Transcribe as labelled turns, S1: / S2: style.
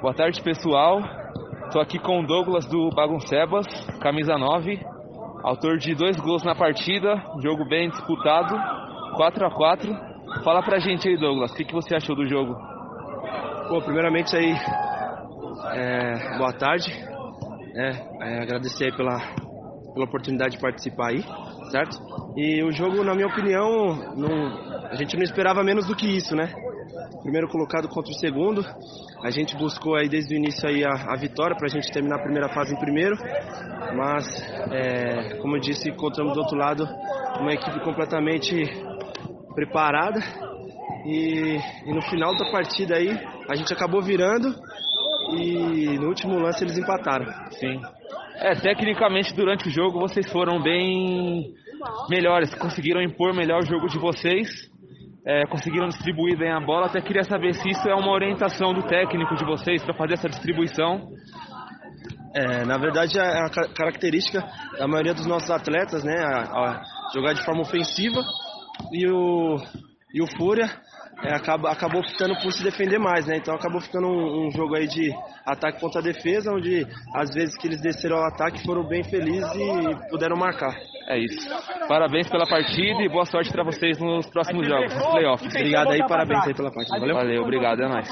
S1: Boa tarde, pessoal. Estou aqui com o Douglas do Baguncebas, camisa 9, autor de dois gols na partida, jogo bem disputado, 4 a 4 Fala pra gente aí, Douglas, o que, que você achou do jogo?
S2: Bom, primeiramente aí, é, boa tarde. É, é, agradecer aí pela, pela oportunidade de participar aí, certo? E o jogo, na minha opinião, não, a gente não esperava menos do que isso, né? Primeiro colocado contra o segundo, a gente buscou aí desde o início aí a, a vitória para a gente terminar a primeira fase em primeiro, mas é, como eu disse, encontramos do outro lado uma equipe completamente preparada e, e no final da partida aí a gente acabou virando e no último lance eles empataram.
S1: Sim. É, tecnicamente durante o jogo vocês foram bem melhores, conseguiram impor melhor o jogo de vocês, é, conseguiram distribuir bem a bola. Até queria saber se isso é uma orientação do técnico de vocês para fazer essa distribuição.
S2: É, na verdade é a característica da maioria dos nossos atletas, né, a, a jogar de forma ofensiva e o, e o Fúria é, acaba, acabou ficando por se defender mais, né? Então acabou ficando um, um, jogo aí de ataque contra defesa, onde às vezes que eles desceram ao ataque foram bem felizes e puderam marcar.
S1: É isso. Parabéns pela partida e boa sorte para vocês nos próximos jogos, nos playoffs.
S2: Obrigado aí, parabéns aí pela partida.
S1: Valeu, Valeu obrigado, é nóis.